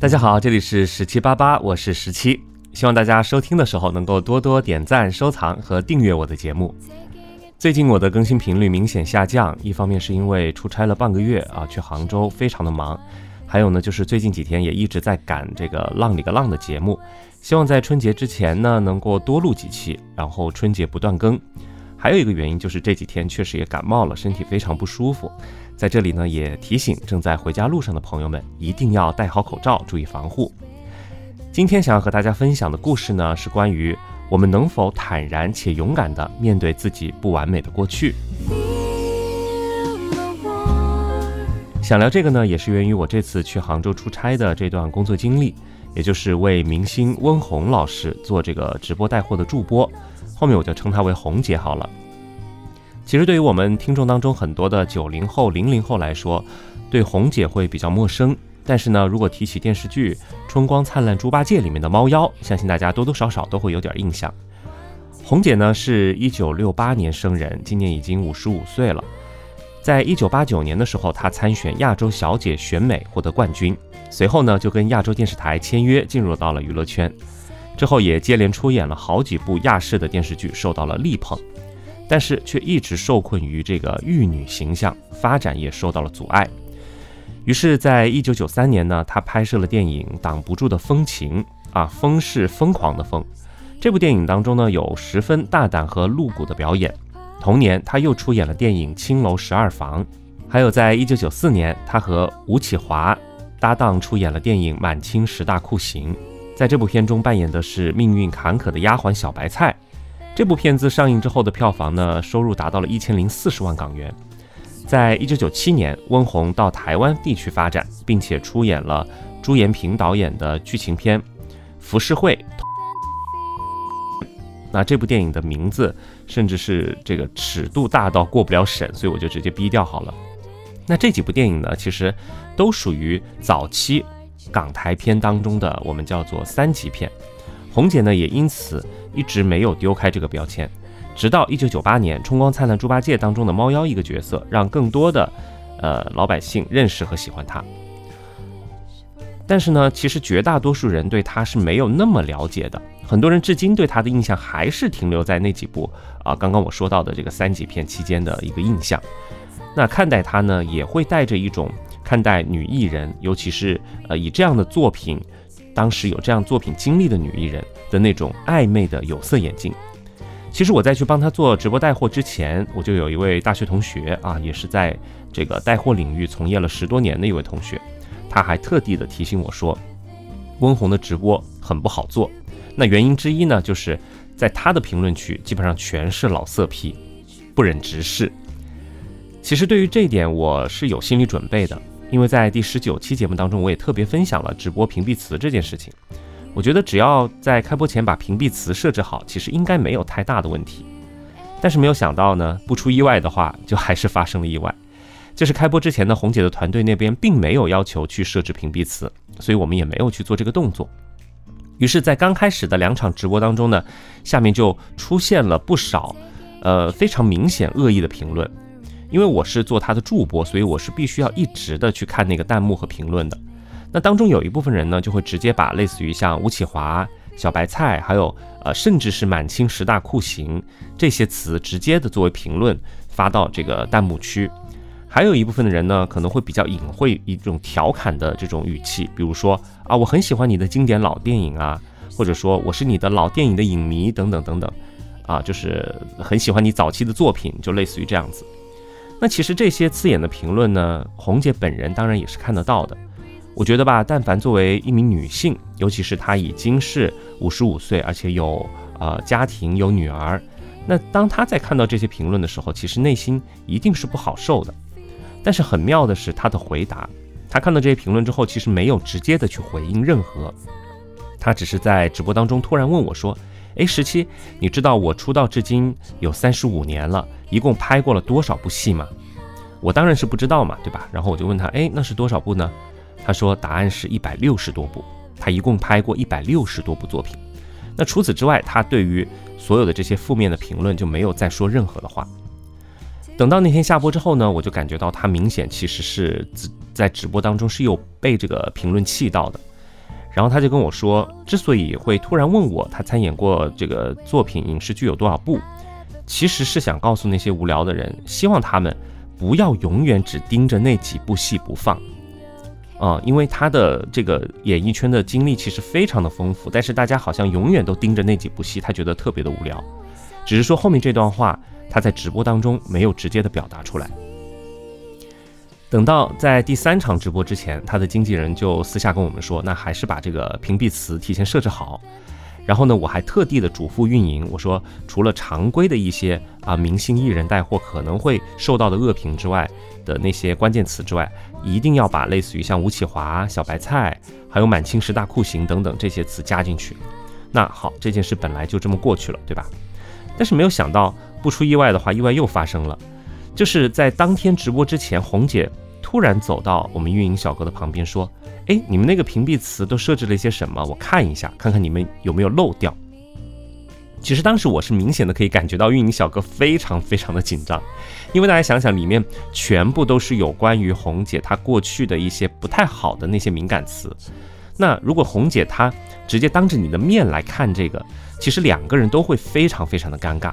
大家好，这里是十七八八，我是十七，希望大家收听的时候能够多多点赞、收藏和订阅我的节目。最近我的更新频率明显下降，一方面是因为出差了半个月啊，去杭州非常的忙，还有呢就是最近几天也一直在赶这个《浪里个浪》的节目，希望在春节之前呢能够多录几期，然后春节不断更。还有一个原因就是这几天确实也感冒了，身体非常不舒服。在这里呢也提醒正在回家路上的朋友们，一定要戴好口罩，注意防护。今天想要和大家分享的故事呢是关于。我们能否坦然且勇敢地面对自己不完美的过去？想聊这个呢，也是源于我这次去杭州出差的这段工作经历，也就是为明星温红老师做这个直播带货的助播，后面我就称她为红姐好了。其实对于我们听众当中很多的九零后、零零后来说，对红姐会比较陌生。但是呢，如果提起电视剧《春光灿烂猪八戒》里面的猫妖，相信大家多多少少都会有点印象。红姐呢是一九六八年生人，今年已经五十五岁了。在一九八九年的时候，她参选亚洲小姐选美获得冠军，随后呢就跟亚洲电视台签约，进入到了娱乐圈。之后也接连出演了好几部亚视的电视剧，受到了力捧，但是却一直受困于这个玉女形象，发展也受到了阻碍。于是，在一九九三年呢，他拍摄了电影《挡不住的风情》啊，风是疯狂的风。这部电影当中呢，有十分大胆和露骨的表演。同年，他又出演了电影《青楼十二房》，还有在一九九四年，他和吴启华搭档出演了电影《满清十大酷刑》。在这部片中扮演的是命运坎坷的丫鬟小白菜。这部片子上映之后的票房呢，收入达到了一千零四十万港元。在一九九七年，温虹到台湾地区发展，并且出演了朱延平导演的剧情片《浮世绘》。那这部电影的名字甚至是这个尺度大到过不了审，所以我就直接逼掉好了。那这几部电影呢，其实都属于早期港台片当中的我们叫做三级片。红姐呢，也因此一直没有丢开这个标签。直到一九九八年，《春光灿烂猪八戒》当中的猫妖一个角色，让更多的呃老百姓认识和喜欢她。但是呢，其实绝大多数人对她是没有那么了解的，很多人至今对她的印象还是停留在那几部啊刚刚我说到的这个三级片期间的一个印象。那看待她呢，也会带着一种看待女艺人，尤其是呃以这样的作品，当时有这样作品经历的女艺人的那种暧昧的有色眼镜。其实我在去帮她做直播带货之前，我就有一位大学同学啊，也是在这个带货领域从业了十多年的一位同学，他还特地的提醒我说，温红的直播很不好做。那原因之一呢，就是在他的评论区基本上全是老色批，不忍直视。其实对于这一点，我是有心理准备的，因为在第十九期节目当中，我也特别分享了直播屏蔽词这件事情。我觉得只要在开播前把屏蔽词设置好，其实应该没有太大的问题。但是没有想到呢，不出意外的话，就还是发生了意外。就是开播之前呢，红姐的团队那边并没有要求去设置屏蔽词，所以我们也没有去做这个动作。于是，在刚开始的两场直播当中呢，下面就出现了不少，呃，非常明显恶意的评论。因为我是做他的助播，所以我是必须要一直的去看那个弹幕和评论的。那当中有一部分人呢，就会直接把类似于像吴启华、小白菜，还有呃，甚至是满清十大酷刑这些词，直接的作为评论发到这个弹幕区。还有一部分的人呢，可能会比较隐晦一种调侃的这种语气，比如说啊，我很喜欢你的经典老电影啊，或者说我是你的老电影的影迷等等等等，啊，就是很喜欢你早期的作品，就类似于这样子。那其实这些刺眼的评论呢，红姐本人当然也是看得到的。我觉得吧，但凡作为一名女性，尤其是她已经是五十五岁，而且有呃家庭有女儿，那当她在看到这些评论的时候，其实内心一定是不好受的。但是很妙的是，她的回答，她看到这些评论之后，其实没有直接的去回应任何，她只是在直播当中突然问我说：“哎，十七，你知道我出道至今有三十五年了，一共拍过了多少部戏吗？”我当然是不知道嘛，对吧？然后我就问他：“哎，那是多少部呢？”他说：“答案是一百六十多部，他一共拍过一百六十多部作品。那除此之外，他对于所有的这些负面的评论就没有再说任何的话。等到那天下播之后呢，我就感觉到他明显其实是在直播当中是有被这个评论气到的，然后他就跟我说，之所以会突然问我他参演过这个作品影视剧有多少部，其实是想告诉那些无聊的人，希望他们不要永远只盯着那几部戏不放。啊，因为他的这个演艺圈的经历其实非常的丰富，但是大家好像永远都盯着那几部戏，他觉得特别的无聊。只是说后面这段话他在直播当中没有直接的表达出来。等到在第三场直播之前，他的经纪人就私下跟我们说，那还是把这个屏蔽词提前设置好。然后呢，我还特地的嘱咐运营，我说除了常规的一些啊明星艺人带货可能会受到的恶评之外的那些关键词之外。一定要把类似于像吴启华、小白菜，还有满清十大酷刑等等这些词加进去。那好，这件事本来就这么过去了，对吧？但是没有想到，不出意外的话，意外又发生了，就是在当天直播之前，红姐突然走到我们运营小哥的旁边说：“哎，你们那个屏蔽词都设置了一些什么？我看一下，看看你们有没有漏掉。”其实当时我是明显的可以感觉到运营小哥非常非常的紧张，因为大家想想，里面全部都是有关于红姐她过去的一些不太好的那些敏感词。那如果红姐她直接当着你的面来看这个，其实两个人都会非常非常的尴尬。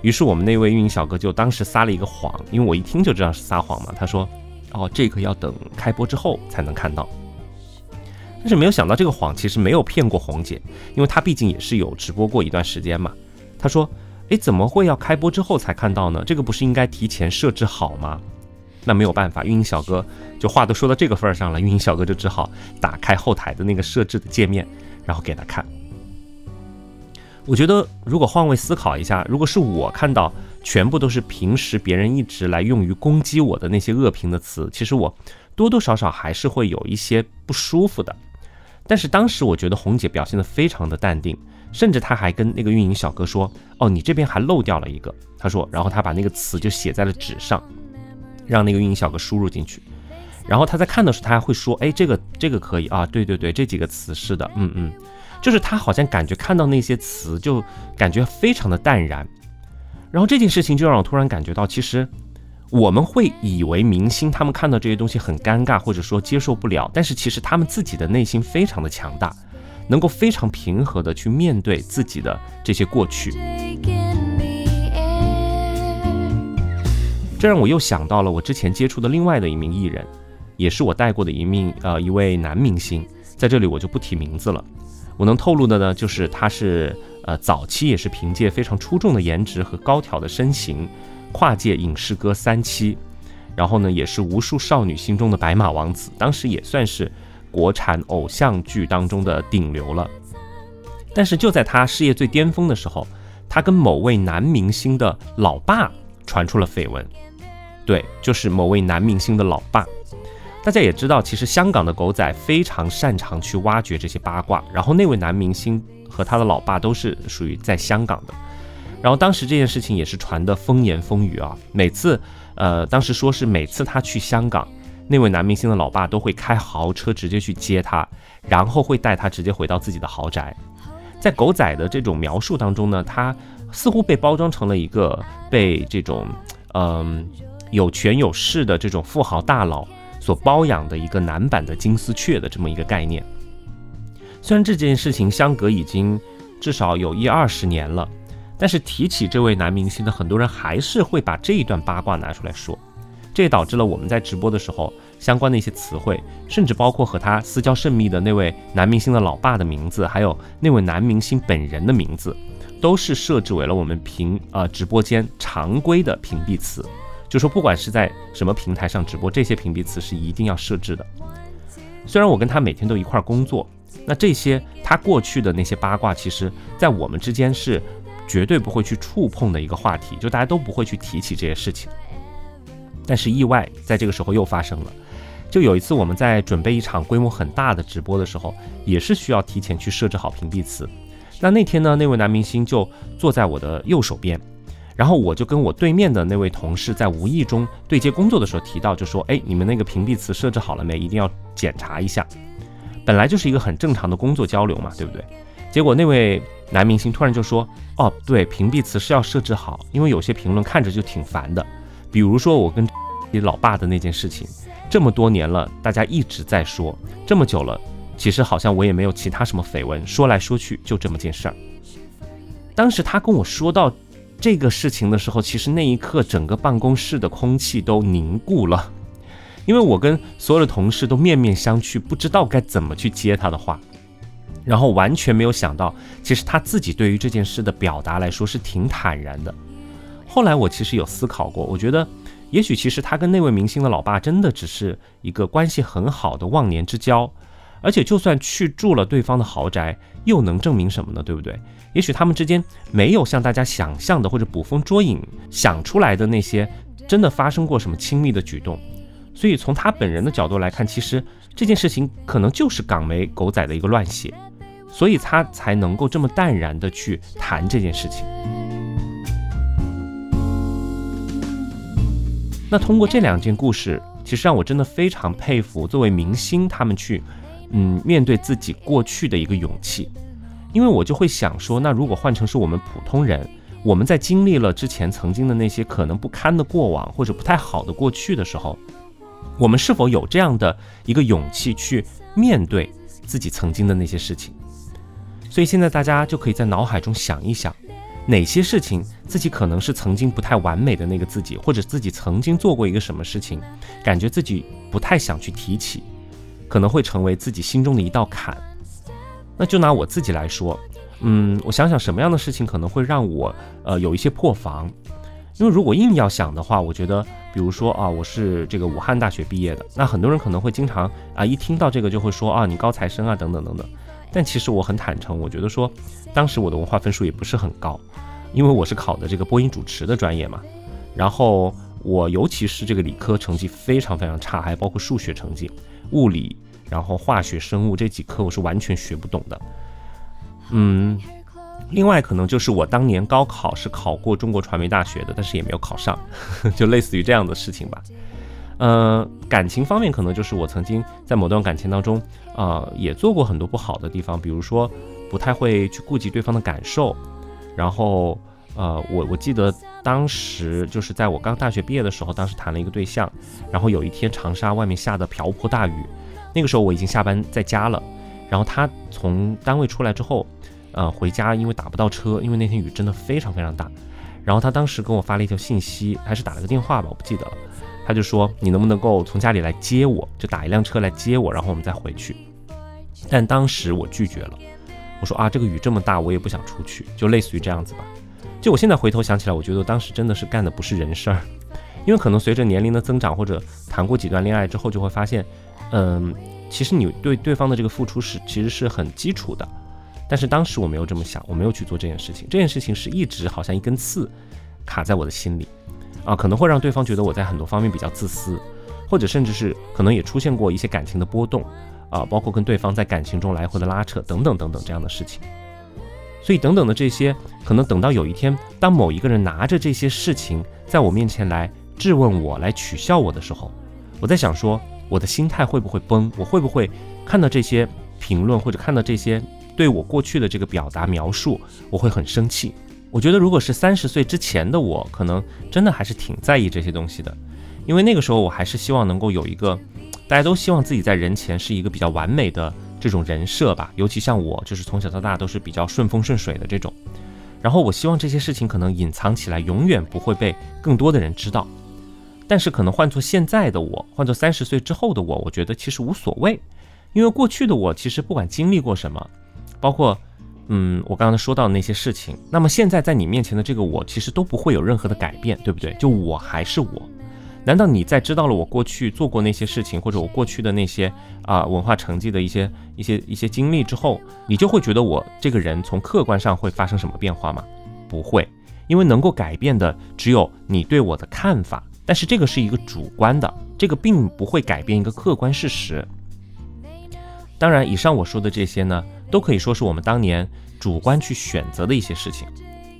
于是我们那位运营小哥就当时撒了一个谎，因为我一听就知道是撒谎嘛。他说：“哦，这个要等开播之后才能看到。”但是没有想到，这个谎其实没有骗过红姐，因为她毕竟也是有直播过一段时间嘛。她说：“诶，怎么会要开播之后才看到呢？这个不是应该提前设置好吗？”那没有办法，运营小哥就话都说到这个份儿上了，运营小哥就只好打开后台的那个设置的界面，然后给他看。我觉得，如果换位思考一下，如果是我看到全部都是平时别人一直来用于攻击我的那些恶评的词，其实我多多少少还是会有一些不舒服的。但是当时我觉得红姐表现得非常的淡定，甚至她还跟那个运营小哥说：“哦，你这边还漏掉了一个。”她说，然后她把那个词就写在了纸上，让那个运营小哥输入进去。然后他在看的时候，他还会说：“哎，这个这个可以啊，对对对，这几个词是的，嗯嗯。”就是他好像感觉看到那些词就感觉非常的淡然。然后这件事情就让我突然感觉到，其实。我们会以为明星他们看到这些东西很尴尬，或者说接受不了，但是其实他们自己的内心非常的强大，能够非常平和的去面对自己的这些过去。这让我又想到了我之前接触的另外的一名艺人，也是我带过的一名呃一位男明星，在这里我就不提名字了。我能透露的呢，就是他是呃早期也是凭借非常出众的颜值和高挑的身形。跨界影视歌三期，然后呢，也是无数少女心中的白马王子，当时也算是国产偶像剧当中的顶流了。但是就在他事业最巅峰的时候，他跟某位男明星的老爸传出了绯闻。对，就是某位男明星的老爸。大家也知道，其实香港的狗仔非常擅长去挖掘这些八卦。然后那位男明星和他的老爸都是属于在香港的。然后当时这件事情也是传的风言风语啊，每次，呃，当时说是每次他去香港，那位男明星的老爸都会开豪车直接去接他，然后会带他直接回到自己的豪宅。在狗仔的这种描述当中呢，他似乎被包装成了一个被这种，嗯，有权有势的这种富豪大佬所包养的一个男版的金丝雀的这么一个概念。虽然这件事情相隔已经至少有一二十年了。但是提起这位男明星的很多人还是会把这一段八卦拿出来说，这也导致了我们在直播的时候，相关的一些词汇，甚至包括和他私交甚密的那位男明星的老爸的名字，还有那位男明星本人的名字，都是设置为了我们屏呃直播间常规的屏蔽词，就说不管是在什么平台上直播，这些屏蔽词是一定要设置的。虽然我跟他每天都一块工作，那这些他过去的那些八卦，其实在我们之间是。绝对不会去触碰的一个话题，就大家都不会去提起这些事情。但是意外在这个时候又发生了。就有一次我们在准备一场规模很大的直播的时候，也是需要提前去设置好屏蔽词。那那天呢，那位男明星就坐在我的右手边，然后我就跟我对面的那位同事在无意中对接工作的时候提到，就说：“哎，你们那个屏蔽词设置好了没？一定要检查一下。”本来就是一个很正常的工作交流嘛，对不对？结果那位男明星突然就说：“哦，对，屏蔽词是要设置好，因为有些评论看着就挺烦的。比如说我跟你老爸的那件事情，这么多年了，大家一直在说，这么久了，其实好像我也没有其他什么绯闻，说来说去就这么件事儿。当时他跟我说到这个事情的时候，其实那一刻整个办公室的空气都凝固了，因为我跟所有的同事都面面相觑，不知道该怎么去接他的话，然后完全没有想到，其实他自己对于这件事的表达来说是挺坦然的。后来我其实有思考过，我觉得。也许其实他跟那位明星的老爸真的只是一个关系很好的忘年之交，而且就算去住了对方的豪宅，又能证明什么呢？对不对？也许他们之间没有像大家想象的或者捕风捉影想出来的那些真的发生过什么亲密的举动，所以从他本人的角度来看，其实这件事情可能就是港媒狗仔的一个乱写，所以他才能够这么淡然的去谈这件事情。那通过这两件故事，其实让我真的非常佩服作为明星他们去，嗯，面对自己过去的一个勇气。因为我就会想说，那如果换成是我们普通人，我们在经历了之前曾经的那些可能不堪的过往或者不太好的过去的时候，我们是否有这样的一个勇气去面对自己曾经的那些事情？所以现在大家就可以在脑海中想一想。哪些事情自己可能是曾经不太完美的那个自己，或者自己曾经做过一个什么事情，感觉自己不太想去提起，可能会成为自己心中的一道坎。那就拿我自己来说，嗯，我想想什么样的事情可能会让我呃有一些破防，因为如果硬要想的话，我觉得，比如说啊，我是这个武汉大学毕业的，那很多人可能会经常啊一听到这个就会说啊你高材生啊等等等等。但其实我很坦诚，我觉得说，当时我的文化分数也不是很高，因为我是考的这个播音主持的专业嘛。然后我尤其是这个理科成绩非常非常差，还包括数学成绩、物理，然后化学、生物这几科我是完全学不懂的。嗯，另外可能就是我当年高考是考过中国传媒大学的，但是也没有考上，就类似于这样的事情吧。呃，感情方面可能就是我曾经在某段感情当中，啊，也做过很多不好的地方，比如说不太会去顾及对方的感受，然后，呃，我我记得当时就是在我刚大学毕业的时候，当时谈了一个对象，然后有一天长沙外面下的瓢泼大雨，那个时候我已经下班在家了，然后他从单位出来之后，呃，回家因为打不到车，因为那天雨真的非常非常大，然后他当时跟我发了一条信息，还是打了个电话吧，我不记得了。他就说：“你能不能够从家里来接我？就打一辆车来接我，然后我们再回去。”但当时我拒绝了，我说：“啊，这个雨这么大，我也不想出去。”就类似于这样子吧。就我现在回头想起来，我觉得当时真的是干的不是人事儿，因为可能随着年龄的增长，或者谈过几段恋爱之后，就会发现，嗯，其实你对对方的这个付出是其实是很基础的。但是当时我没有这么想，我没有去做这件事情。这件事情是一直好像一根刺卡在我的心里。啊，可能会让对方觉得我在很多方面比较自私，或者甚至是可能也出现过一些感情的波动，啊，包括跟对方在感情中来回的拉扯等等等等这样的事情。所以等等的这些，可能等到有一天，当某一个人拿着这些事情在我面前来质问我、来取笑我的时候，我在想说，我的心态会不会崩？我会不会看到这些评论或者看到这些对我过去的这个表达描述，我会很生气？我觉得，如果是三十岁之前的我，可能真的还是挺在意这些东西的，因为那个时候我还是希望能够有一个，大家都希望自己在人前是一个比较完美的这种人设吧。尤其像我，就是从小到大都是比较顺风顺水的这种。然后我希望这些事情可能隐藏起来，永远不会被更多的人知道。但是可能换做现在的我，换做三十岁之后的我，我觉得其实无所谓，因为过去的我其实不管经历过什么，包括。嗯，我刚刚说到的那些事情，那么现在在你面前的这个我，其实都不会有任何的改变，对不对？就我还是我。难道你在知道了我过去做过那些事情，或者我过去的那些啊文化成绩的一些一些一些经历之后，你就会觉得我这个人从客观上会发生什么变化吗？不会，因为能够改变的只有你对我的看法，但是这个是一个主观的，这个并不会改变一个客观事实。当然，以上我说的这些呢。都可以说是我们当年主观去选择的一些事情，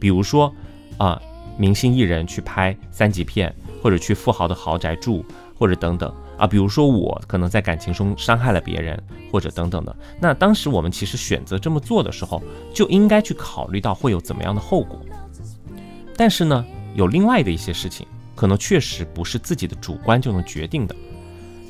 比如说啊，明星艺人去拍三级片，或者去富豪的豪宅住，或者等等啊，比如说我可能在感情中伤害了别人，或者等等的。那当时我们其实选择这么做的时候，就应该去考虑到会有怎么样的后果。但是呢，有另外的一些事情，可能确实不是自己的主观就能决定的。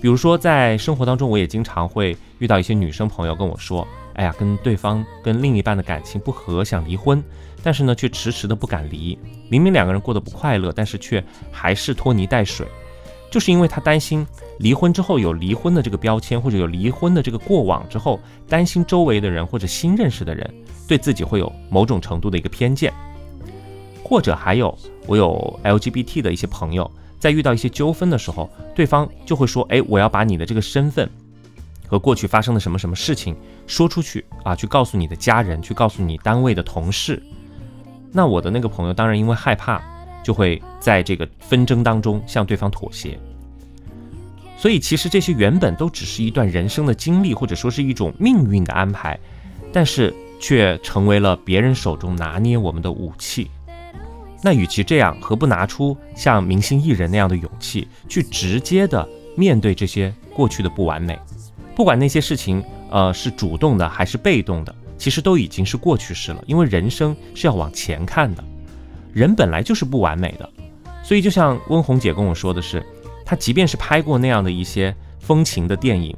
比如说在生活当中，我也经常会遇到一些女生朋友跟我说：“哎呀，跟对方跟另一半的感情不和，想离婚，但是呢却迟迟的不敢离。明明两个人过得不快乐，但是却还是拖泥带水，就是因为他担心离婚之后有离婚的这个标签，或者有离婚的这个过往之后，担心周围的人或者新认识的人对自己会有某种程度的一个偏见。”或者还有，我有 LGBT 的一些朋友，在遇到一些纠纷的时候，对方就会说：“哎，我要把你的这个身份和过去发生的什么什么事情说出去啊，去告诉你的家人，去告诉你单位的同事。”那我的那个朋友当然因为害怕，就会在这个纷争当中向对方妥协。所以其实这些原本都只是一段人生的经历，或者说是一种命运的安排，但是却成为了别人手中拿捏我们的武器。那与其这样，何不拿出像明星艺人那样的勇气，去直接的面对这些过去的不完美？不管那些事情，呃，是主动的还是被动的，其实都已经是过去式了。因为人生是要往前看的，人本来就是不完美的。所以，就像温红姐跟我说的是，她即便是拍过那样的一些风情的电影，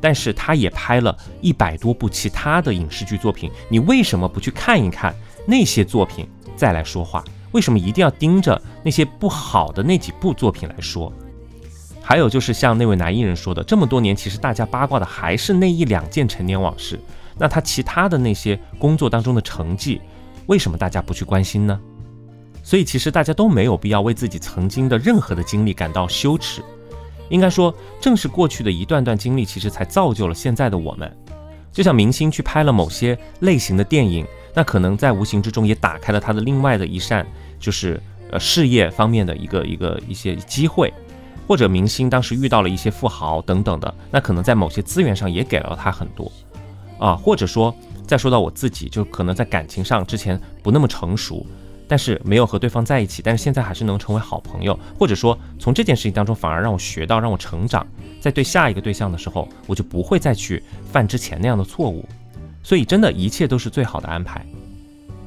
但是她也拍了一百多部其他的影视剧作品。你为什么不去看一看那些作品，再来说话？为什么一定要盯着那些不好的那几部作品来说？还有就是像那位男艺人说的，这么多年其实大家八卦的还是那一两件陈年往事。那他其他的那些工作当中的成绩，为什么大家不去关心呢？所以其实大家都没有必要为自己曾经的任何的经历感到羞耻。应该说，正是过去的一段段经历，其实才造就了现在的我们。就像明星去拍了某些类型的电影，那可能在无形之中也打开了他的另外的一扇。就是呃事业方面的一个一个一些机会，或者明星当时遇到了一些富豪等等的，那可能在某些资源上也给了他很多啊，或者说再说到我自己，就可能在感情上之前不那么成熟，但是没有和对方在一起，但是现在还是能成为好朋友，或者说从这件事情当中反而让我学到，让我成长，在对下一个对象的时候，我就不会再去犯之前那样的错误，所以真的一切都是最好的安排。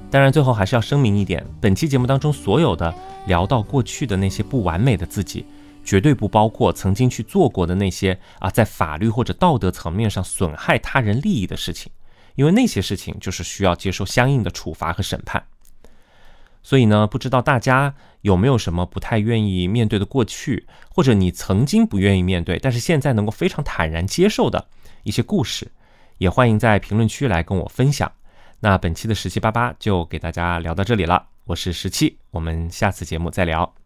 当然，最后还是要声明一点：本期节目当中所有的聊到过去的那些不完美的自己，绝对不包括曾经去做过的那些啊，在法律或者道德层面上损害他人利益的事情，因为那些事情就是需要接受相应的处罚和审判。所以呢，不知道大家有没有什么不太愿意面对的过去，或者你曾经不愿意面对，但是现在能够非常坦然接受的一些故事，也欢迎在评论区来跟我分享。那本期的十七八八就给大家聊到这里了，我是十七，我们下次节目再聊。